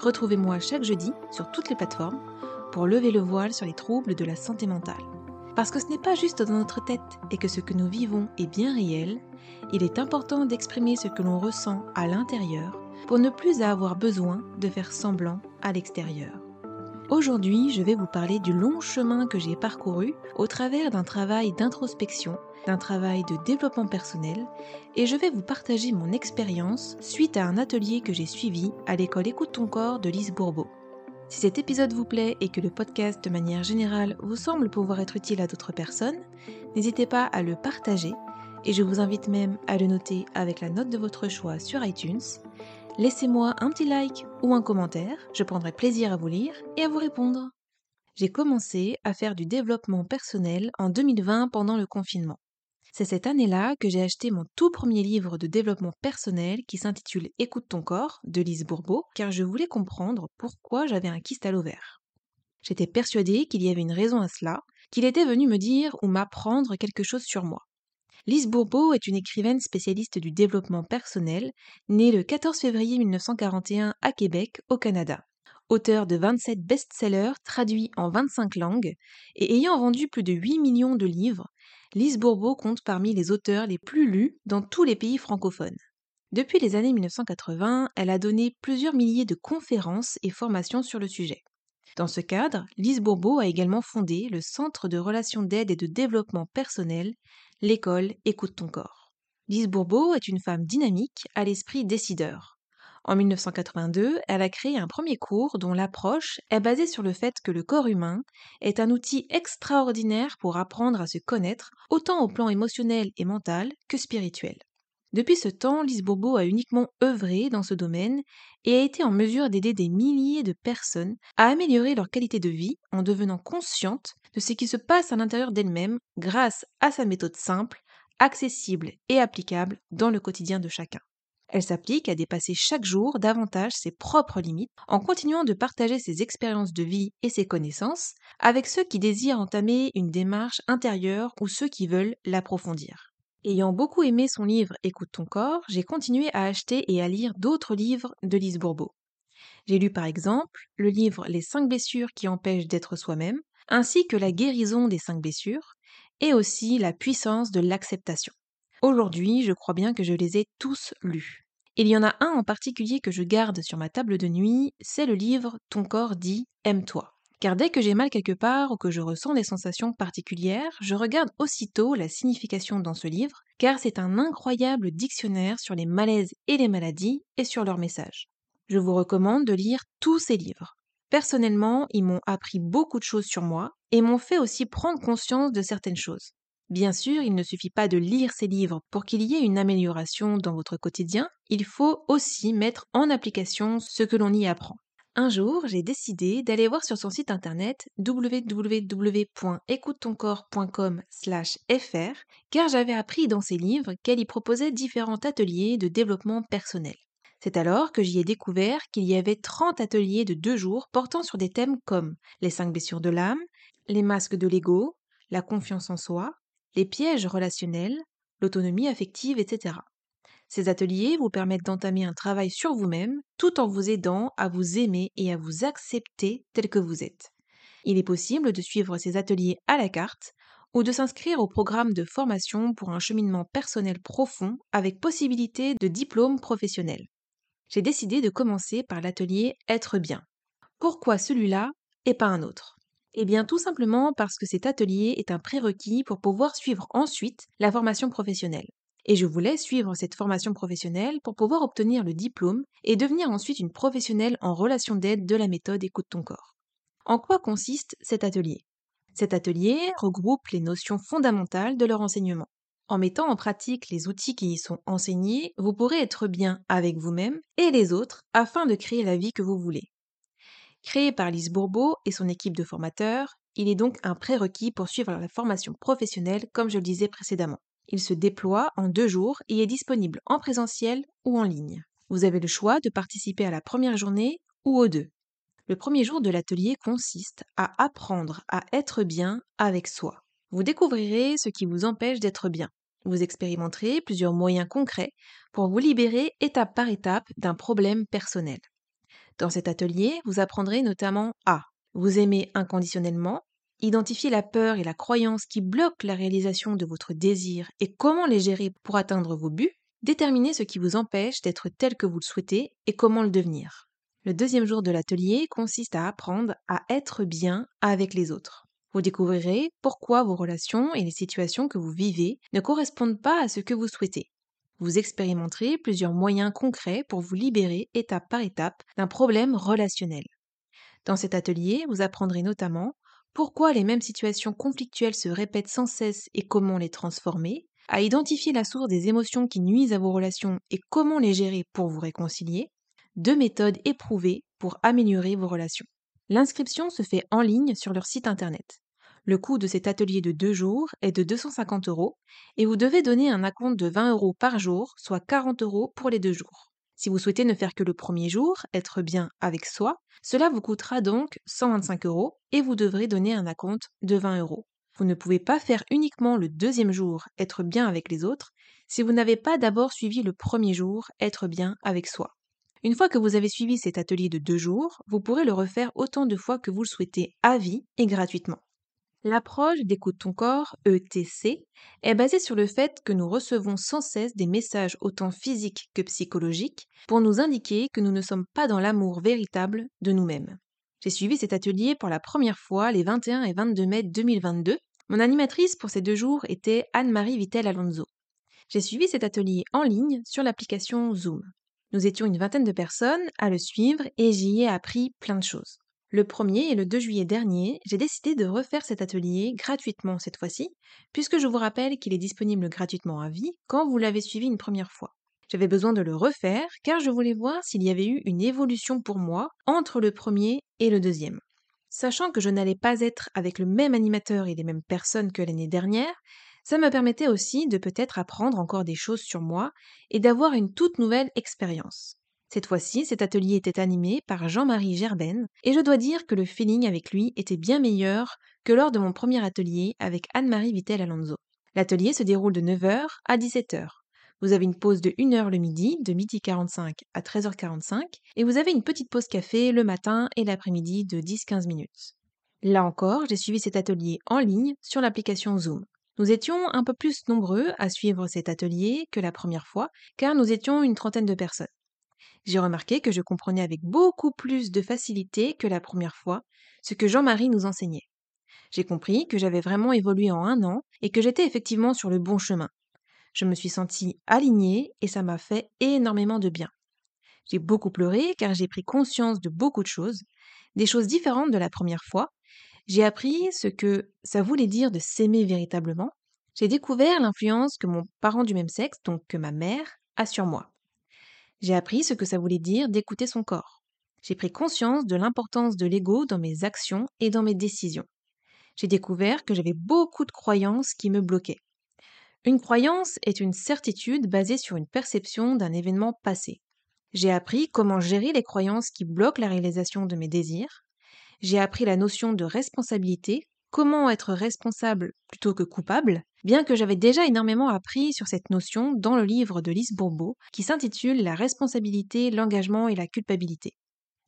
Retrouvez-moi chaque jeudi sur toutes les plateformes pour lever le voile sur les troubles de la santé mentale. Parce que ce n'est pas juste dans notre tête et que ce que nous vivons est bien réel, il est important d'exprimer ce que l'on ressent à l'intérieur pour ne plus avoir besoin de faire semblant à l'extérieur. Aujourd'hui, je vais vous parler du long chemin que j'ai parcouru au travers d'un travail d'introspection, d'un travail de développement personnel, et je vais vous partager mon expérience suite à un atelier que j'ai suivi à l'école Écoute ton corps de Lise Bourbeau. Si cet épisode vous plaît et que le podcast de manière générale vous semble pouvoir être utile à d'autres personnes, n'hésitez pas à le partager et je vous invite même à le noter avec la note de votre choix sur iTunes laissez-moi un petit like ou un commentaire, je prendrai plaisir à vous lire et à vous répondre. J'ai commencé à faire du développement personnel en 2020 pendant le confinement. C'est cette année-là que j'ai acheté mon tout premier livre de développement personnel qui s'intitule Écoute ton corps de Lise Bourbeau, car je voulais comprendre pourquoi j'avais un kyste à l'ovaire. J'étais persuadée qu'il y avait une raison à cela, qu'il était venu me dire ou m'apprendre quelque chose sur moi. Lise Bourbeau est une écrivaine spécialiste du développement personnel, née le 14 février 1941 à Québec, au Canada. Auteur de 27 best-sellers traduits en 25 langues et ayant vendu plus de 8 millions de livres, Lise Bourbeau compte parmi les auteurs les plus lus dans tous les pays francophones. Depuis les années 1980, elle a donné plusieurs milliers de conférences et formations sur le sujet. Dans ce cadre, Lise Bourbeau a également fondé le Centre de relations d'aide et de développement personnel, l'école Écoute ton corps. Lise Bourbeau est une femme dynamique à l'esprit décideur. En 1982, elle a créé un premier cours dont l'approche est basée sur le fait que le corps humain est un outil extraordinaire pour apprendre à se connaître, autant au plan émotionnel et mental que spirituel. Depuis ce temps, Lise Bourbeau a uniquement œuvré dans ce domaine et a été en mesure d'aider des milliers de personnes à améliorer leur qualité de vie en devenant consciente de ce qui se passe à l'intérieur d'elles-mêmes grâce à sa méthode simple, accessible et applicable dans le quotidien de chacun. Elle s'applique à dépasser chaque jour davantage ses propres limites en continuant de partager ses expériences de vie et ses connaissances avec ceux qui désirent entamer une démarche intérieure ou ceux qui veulent l'approfondir. Ayant beaucoup aimé son livre Écoute ton corps, j'ai continué à acheter et à lire d'autres livres de Lise Bourbeau. J'ai lu par exemple le livre Les cinq blessures qui empêchent d'être soi-même, ainsi que La guérison des cinq blessures, et aussi La puissance de l'acceptation. Aujourd'hui, je crois bien que je les ai tous lus. Il y en a un en particulier que je garde sur ma table de nuit, c'est le livre Ton corps dit Aime-toi. Car dès que j'ai mal quelque part ou que je ressens des sensations particulières, je regarde aussitôt la signification dans ce livre, car c'est un incroyable dictionnaire sur les malaises et les maladies et sur leurs messages. Je vous recommande de lire tous ces livres. Personnellement, ils m'ont appris beaucoup de choses sur moi et m'ont fait aussi prendre conscience de certaines choses. Bien sûr, il ne suffit pas de lire ces livres pour qu'il y ait une amélioration dans votre quotidien, il faut aussi mettre en application ce que l'on y apprend. Un jour, j'ai décidé d'aller voir sur son site internet www.écoutetoncorps.com/fr car j'avais appris dans ses livres qu'elle y proposait différents ateliers de développement personnel. C'est alors que j'y ai découvert qu'il y avait 30 ateliers de deux jours portant sur des thèmes comme les cinq blessures de l'âme, les masques de l'ego, la confiance en soi, les pièges relationnels, l'autonomie affective, etc. Ces ateliers vous permettent d'entamer un travail sur vous-même tout en vous aidant à vous aimer et à vous accepter tel que vous êtes. Il est possible de suivre ces ateliers à la carte ou de s'inscrire au programme de formation pour un cheminement personnel profond avec possibilité de diplôme professionnel. J'ai décidé de commencer par l'atelier Être bien. Pourquoi celui-là et pas un autre? Eh bien tout simplement parce que cet atelier est un prérequis pour pouvoir suivre ensuite la formation professionnelle et je voulais suivre cette formation professionnelle pour pouvoir obtenir le diplôme et devenir ensuite une professionnelle en relation d'aide de la méthode Écoute ton corps. En quoi consiste cet atelier? Cet atelier regroupe les notions fondamentales de leur enseignement. En mettant en pratique les outils qui y sont enseignés, vous pourrez être bien avec vous-même et les autres afin de créer la vie que vous voulez. Créé par Lise Bourbeau et son équipe de formateurs, il est donc un prérequis pour suivre la formation professionnelle comme je le disais précédemment. Il se déploie en deux jours et est disponible en présentiel ou en ligne. Vous avez le choix de participer à la première journée ou aux deux. Le premier jour de l'atelier consiste à apprendre à être bien avec soi. Vous découvrirez ce qui vous empêche d'être bien. Vous expérimenterez plusieurs moyens concrets pour vous libérer étape par étape d'un problème personnel. Dans cet atelier, vous apprendrez notamment à vous aimer inconditionnellement, identifier la peur et la croyance qui bloquent la réalisation de votre désir et comment les gérer pour atteindre vos buts, déterminer ce qui vous empêche d'être tel que vous le souhaitez et comment le devenir. Le deuxième jour de l'atelier consiste à apprendre à être bien avec les autres. Vous découvrirez pourquoi vos relations et les situations que vous vivez ne correspondent pas à ce que vous souhaitez. Vous expérimenterez plusieurs moyens concrets pour vous libérer étape par étape d'un problème relationnel. Dans cet atelier, vous apprendrez notamment pourquoi les mêmes situations conflictuelles se répètent sans cesse et comment les transformer, à identifier la source des émotions qui nuisent à vos relations et comment les gérer pour vous réconcilier, deux méthodes éprouvées pour améliorer vos relations. L'inscription se fait en ligne sur leur site internet. Le coût de cet atelier de deux jours est de 250 euros et vous devez donner un acompte de 20 euros par jour, soit 40 euros pour les deux jours. Si vous souhaitez ne faire que le premier jour, être bien avec soi, cela vous coûtera donc 125 euros et vous devrez donner un acompte de 20 euros. Vous ne pouvez pas faire uniquement le deuxième jour, être bien avec les autres, si vous n'avez pas d'abord suivi le premier jour, être bien avec soi. Une fois que vous avez suivi cet atelier de deux jours, vous pourrez le refaire autant de fois que vous le souhaitez à vie et gratuitement. L'approche d'écoute ton corps, ETC, est basée sur le fait que nous recevons sans cesse des messages autant physiques que psychologiques pour nous indiquer que nous ne sommes pas dans l'amour véritable de nous-mêmes. J'ai suivi cet atelier pour la première fois les 21 et 22 mai 2022. Mon animatrice pour ces deux jours était Anne-Marie Vittel Alonso. J'ai suivi cet atelier en ligne sur l'application Zoom. Nous étions une vingtaine de personnes à le suivre et j'y ai appris plein de choses. Le 1er et le 2 juillet dernier, j'ai décidé de refaire cet atelier gratuitement cette fois-ci, puisque je vous rappelle qu'il est disponible gratuitement à vie quand vous l'avez suivi une première fois. J'avais besoin de le refaire car je voulais voir s'il y avait eu une évolution pour moi entre le premier et le deuxième. Sachant que je n'allais pas être avec le même animateur et les mêmes personnes que l'année dernière, ça me permettait aussi de peut-être apprendre encore des choses sur moi et d'avoir une toute nouvelle expérience. Cette fois-ci, cet atelier était animé par Jean-Marie Gerben, et je dois dire que le feeling avec lui était bien meilleur que lors de mon premier atelier avec Anne-Marie Vittel Alonso. L'atelier se déroule de 9h à 17h. Vous avez une pause de 1 heure le midi, de midi 45 à 13h45, et vous avez une petite pause café le matin et l'après-midi de 10-15 minutes. Là encore, j'ai suivi cet atelier en ligne sur l'application Zoom. Nous étions un peu plus nombreux à suivre cet atelier que la première fois, car nous étions une trentaine de personnes. J'ai remarqué que je comprenais avec beaucoup plus de facilité que la première fois ce que Jean-Marie nous enseignait. J'ai compris que j'avais vraiment évolué en un an et que j'étais effectivement sur le bon chemin. Je me suis sentie alignée et ça m'a fait énormément de bien. J'ai beaucoup pleuré car j'ai pris conscience de beaucoup de choses, des choses différentes de la première fois, j'ai appris ce que ça voulait dire de s'aimer véritablement. J'ai découvert l'influence que mon parent du même sexe, donc que ma mère, a sur moi. J'ai appris ce que ça voulait dire d'écouter son corps. J'ai pris conscience de l'importance de l'ego dans mes actions et dans mes décisions. J'ai découvert que j'avais beaucoup de croyances qui me bloquaient. Une croyance est une certitude basée sur une perception d'un événement passé. J'ai appris comment gérer les croyances qui bloquent la réalisation de mes désirs, j'ai appris la notion de responsabilité, comment être responsable plutôt que coupable, bien que j'avais déjà énormément appris sur cette notion dans le livre de Lise Bourbeau qui s'intitule La responsabilité, l'engagement et la culpabilité.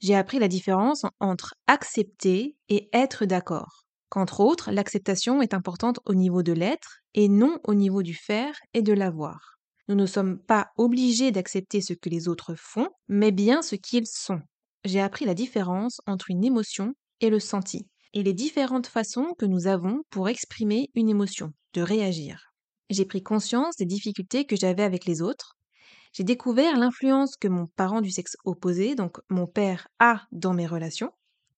J'ai appris la différence entre accepter et être d'accord, qu'entre autres, l'acceptation est importante au niveau de l'être et non au niveau du faire et de l'avoir. Nous ne sommes pas obligés d'accepter ce que les autres font, mais bien ce qu'ils sont. J'ai appris la différence entre une émotion et le senti, et les différentes façons que nous avons pour exprimer une émotion, de réagir. J'ai pris conscience des difficultés que j'avais avec les autres. J'ai découvert l'influence que mon parent du sexe opposé, donc mon père, a dans mes relations.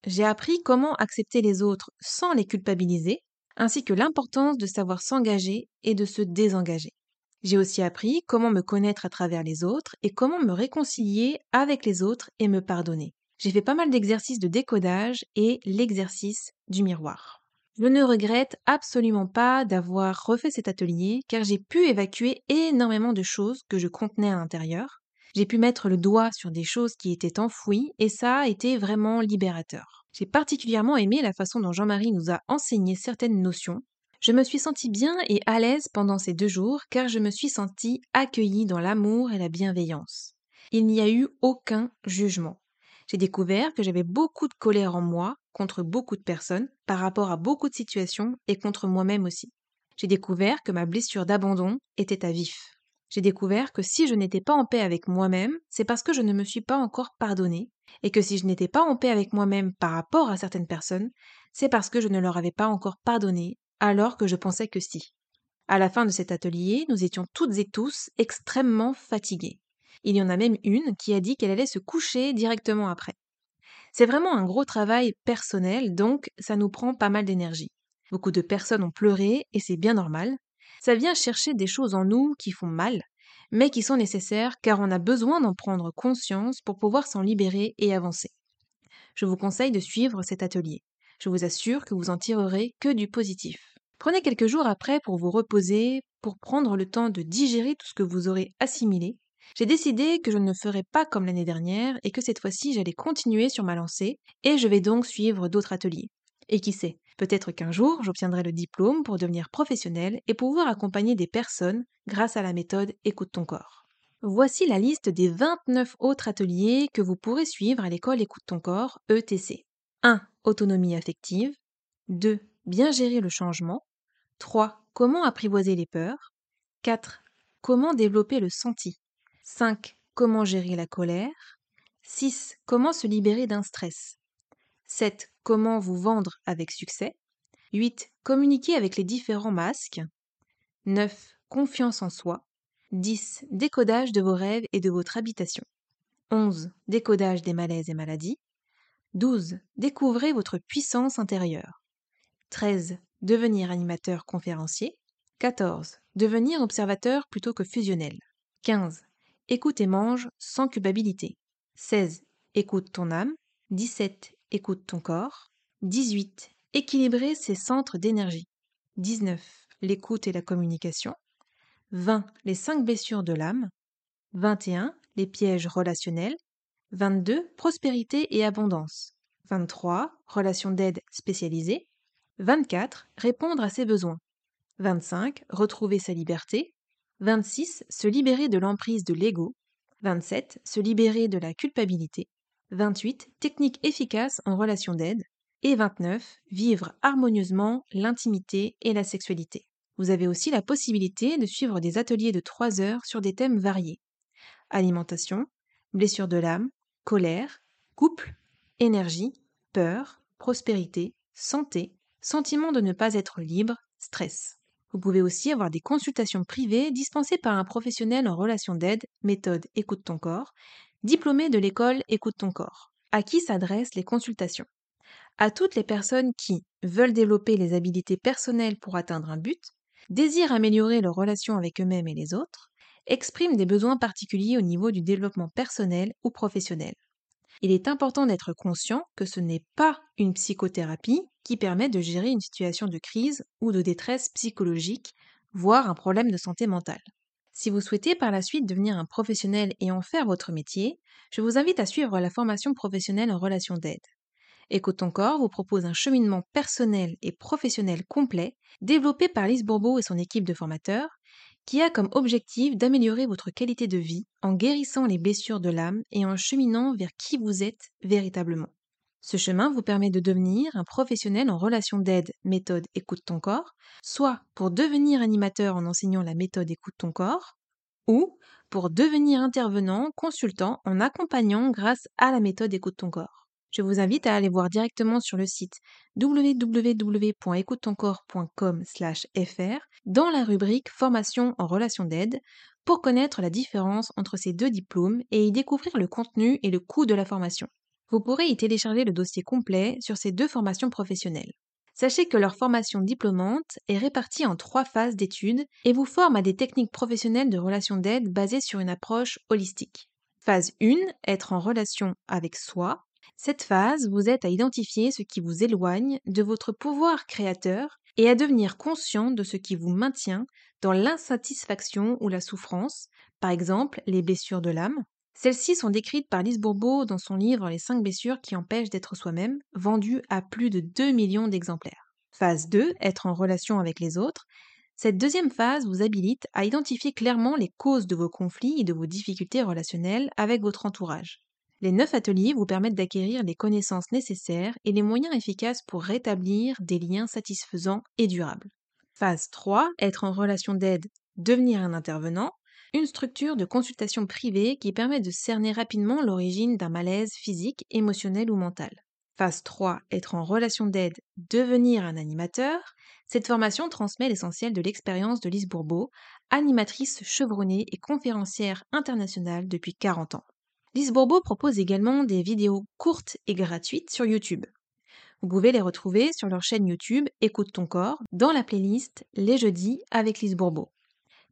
J'ai appris comment accepter les autres sans les culpabiliser, ainsi que l'importance de savoir s'engager et de se désengager. J'ai aussi appris comment me connaître à travers les autres et comment me réconcilier avec les autres et me pardonner. J'ai fait pas mal d'exercices de décodage et l'exercice du miroir. Je ne regrette absolument pas d'avoir refait cet atelier car j'ai pu évacuer énormément de choses que je contenais à l'intérieur. J'ai pu mettre le doigt sur des choses qui étaient enfouies et ça a été vraiment libérateur. J'ai particulièrement aimé la façon dont Jean-Marie nous a enseigné certaines notions. Je me suis sentie bien et à l'aise pendant ces deux jours car je me suis sentie accueillie dans l'amour et la bienveillance. Il n'y a eu aucun jugement. J'ai découvert que j'avais beaucoup de colère en moi contre beaucoup de personnes par rapport à beaucoup de situations et contre moi-même aussi. J'ai découvert que ma blessure d'abandon était à vif. J'ai découvert que si je n'étais pas en paix avec moi-même, c'est parce que je ne me suis pas encore pardonné, et que si je n'étais pas en paix avec moi-même par rapport à certaines personnes, c'est parce que je ne leur avais pas encore pardonné, alors que je pensais que si. À la fin de cet atelier, nous étions toutes et tous extrêmement fatigués. Il y en a même une qui a dit qu'elle allait se coucher directement après. C'est vraiment un gros travail personnel, donc ça nous prend pas mal d'énergie. Beaucoup de personnes ont pleuré, et c'est bien normal. Ça vient chercher des choses en nous qui font mal, mais qui sont nécessaires car on a besoin d'en prendre conscience pour pouvoir s'en libérer et avancer. Je vous conseille de suivre cet atelier. Je vous assure que vous en tirerez que du positif. Prenez quelques jours après pour vous reposer, pour prendre le temps de digérer tout ce que vous aurez assimilé j'ai décidé que je ne ferais pas comme l'année dernière et que cette fois-ci j'allais continuer sur ma lancée et je vais donc suivre d'autres ateliers. Et qui sait, peut-être qu'un jour j'obtiendrai le diplôme pour devenir professionnel et pouvoir accompagner des personnes grâce à la méthode Écoute ton corps. Voici la liste des 29 autres ateliers que vous pourrez suivre à l'école Écoute ton corps ETC. 1. Autonomie affective. 2. Bien gérer le changement. 3. Comment apprivoiser les peurs. 4. Comment développer le senti. 5. Comment gérer la colère. 6. Comment se libérer d'un stress. 7. Comment vous vendre avec succès. 8. Communiquer avec les différents masques. 9. Confiance en soi. 10. Décodage de vos rêves et de votre habitation. 11. Décodage des malaises et maladies. 12. Découvrez votre puissance intérieure. 13. Devenir animateur conférencier. 14. Devenir observateur plutôt que fusionnel. 15. Écoute et mange sans culpabilité. 16. Écoute ton âme. 17. Écoute ton corps. 18. Équilibrer ses centres d'énergie. 19. L'écoute et la communication. 20. Les 5 blessures de l'âme. 21. Les pièges relationnels. 22. Prospérité et abondance. 23. Relations d'aide spécialisées. 24. Répondre à ses besoins. 25. Retrouver sa liberté. 26. Se libérer de l'emprise de l'ego. 27. Se libérer de la culpabilité. 28. Technique efficace en relation d'aide. Et 29. Vivre harmonieusement l'intimité et la sexualité. Vous avez aussi la possibilité de suivre des ateliers de 3 heures sur des thèmes variés. Alimentation, blessure de l'âme, colère, couple, énergie, peur, prospérité, santé, sentiment de ne pas être libre, stress. Vous pouvez aussi avoir des consultations privées dispensées par un professionnel en relation d'aide, méthode Écoute ton corps, diplômé de l'école Écoute ton corps. À qui s'adressent les consultations À toutes les personnes qui veulent développer les habilités personnelles pour atteindre un but, désirent améliorer leur relation avec eux-mêmes et les autres, expriment des besoins particuliers au niveau du développement personnel ou professionnel. Il est important d'être conscient que ce n'est pas une psychothérapie qui permet de gérer une situation de crise ou de détresse psychologique, voire un problème de santé mentale. Si vous souhaitez par la suite devenir un professionnel et en faire votre métier, je vous invite à suivre la formation professionnelle en relation d'aide. Écoute ton corps vous propose un cheminement personnel et professionnel complet développé par Lise Bourbeau et son équipe de formateurs qui a comme objectif d'améliorer votre qualité de vie en guérissant les blessures de l'âme et en cheminant vers qui vous êtes véritablement. Ce chemin vous permet de devenir un professionnel en relation d'aide méthode écoute ton corps, soit pour devenir animateur en enseignant la méthode écoute ton corps, ou pour devenir intervenant, consultant en accompagnant grâce à la méthode écoute ton corps je vous invite à aller voir directement sur le site www.écoutetoncorps.com/fr dans la rubrique Formation en relation d'aide pour connaître la différence entre ces deux diplômes et y découvrir le contenu et le coût de la formation. Vous pourrez y télécharger le dossier complet sur ces deux formations professionnelles. Sachez que leur formation diplômante est répartie en trois phases d'études et vous forme à des techniques professionnelles de relation d'aide basées sur une approche holistique. Phase 1, être en relation avec soi Cette phase vous aide à identifier ce qui vous éloigne de votre pouvoir créateur et à devenir conscient de ce qui vous maintient dans l'insatisfaction ou la souffrance, par exemple les blessures de l'âme. Celles-ci sont décrites par Lise Bourbeau dans son livre Les 5 blessures qui empêchent d'être soi-même, vendu à plus de 2 millions d'exemplaires. Phase 2, être en relation avec les autres. Cette deuxième phase vous habilite à identifier clairement les causes de vos conflits et de vos difficultés relationnelles avec votre entourage. Les neuf ateliers vous permettent d'acquérir les connaissances nécessaires et les moyens efficaces pour rétablir des liens satisfaisants et durables. Phase 3, être en relation d'aide, devenir un intervenant, une structure de consultation privée qui permet de cerner rapidement l'origine d'un malaise physique, émotionnel ou mental. Phase 3, être en relation d'aide, devenir un animateur. Cette formation transmet l'essentiel de l'expérience de Lise Bourbeau, animatrice chevronnée et conférencière internationale depuis 40 ans. Lise Bourbeau propose également des vidéos courtes et gratuites sur YouTube. Vous pouvez les retrouver sur leur chaîne YouTube Écoute ton corps dans la playlist Les jeudis avec Lise Bourbeau.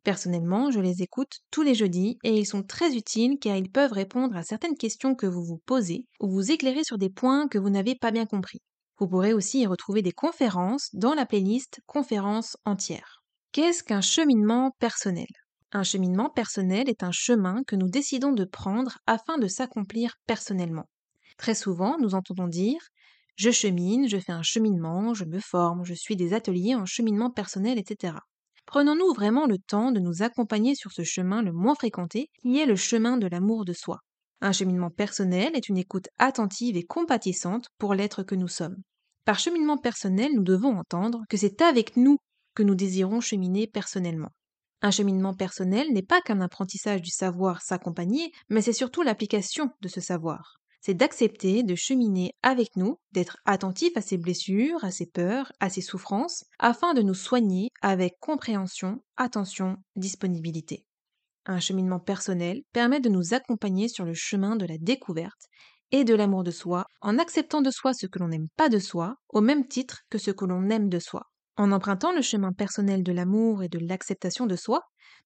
Personnellement, je les écoute tous les jeudis et ils sont très utiles car ils peuvent répondre à certaines questions que vous vous posez ou vous éclairer sur des points que vous n'avez pas bien compris. Vous pourrez aussi y retrouver des conférences dans la playlist Conférences entières. Qu'est-ce qu'un cheminement personnel? Un cheminement personnel est un chemin que nous décidons de prendre afin de s'accomplir personnellement. Très souvent, nous entendons dire je chemine, je fais un cheminement, je me forme, je suis des ateliers en cheminement personnel, etc. Prenons-nous vraiment le temps de nous accompagner sur ce chemin le moins fréquenté, qui est le chemin de l'amour de soi Un cheminement personnel est une écoute attentive et compatissante pour l'être que nous sommes. Par cheminement personnel, nous devons entendre que c'est avec nous que nous désirons cheminer personnellement. Un cheminement personnel n'est pas qu'un apprentissage du savoir s'accompagner, mais c'est surtout l'application de ce savoir. C'est d'accepter de cheminer avec nous, d'être attentif à ses blessures, à ses peurs, à ses souffrances, afin de nous soigner avec compréhension, attention, disponibilité. Un cheminement personnel permet de nous accompagner sur le chemin de la découverte et de l'amour de soi, en acceptant de soi ce que l'on n'aime pas de soi, au même titre que ce que l'on aime de soi. En empruntant le chemin personnel de l'amour et de l'acceptation de soi,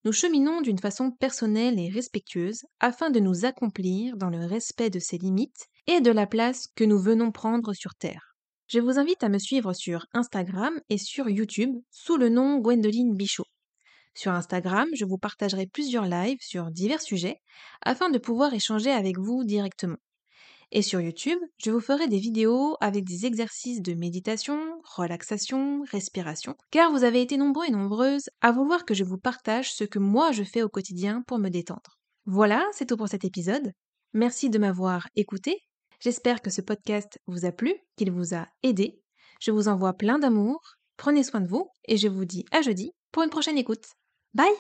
nous cheminons d'une façon personnelle et respectueuse afin de nous accomplir dans le respect de ses limites et de la place que nous venons prendre sur Terre. Je vous invite à me suivre sur Instagram et sur YouTube sous le nom Gwendoline Bichot. Sur Instagram, je vous partagerai plusieurs lives sur divers sujets afin de pouvoir échanger avec vous directement. Et sur YouTube, je vous ferai des vidéos avec des exercices de méditation, relaxation, respiration, car vous avez été nombreux et nombreuses à vouloir que je vous partage ce que moi je fais au quotidien pour me détendre. Voilà, c'est tout pour cet épisode. Merci de m'avoir écouté. J'espère que ce podcast vous a plu, qu'il vous a aidé. Je vous envoie plein d'amour, prenez soin de vous et je vous dis à jeudi pour une prochaine écoute. Bye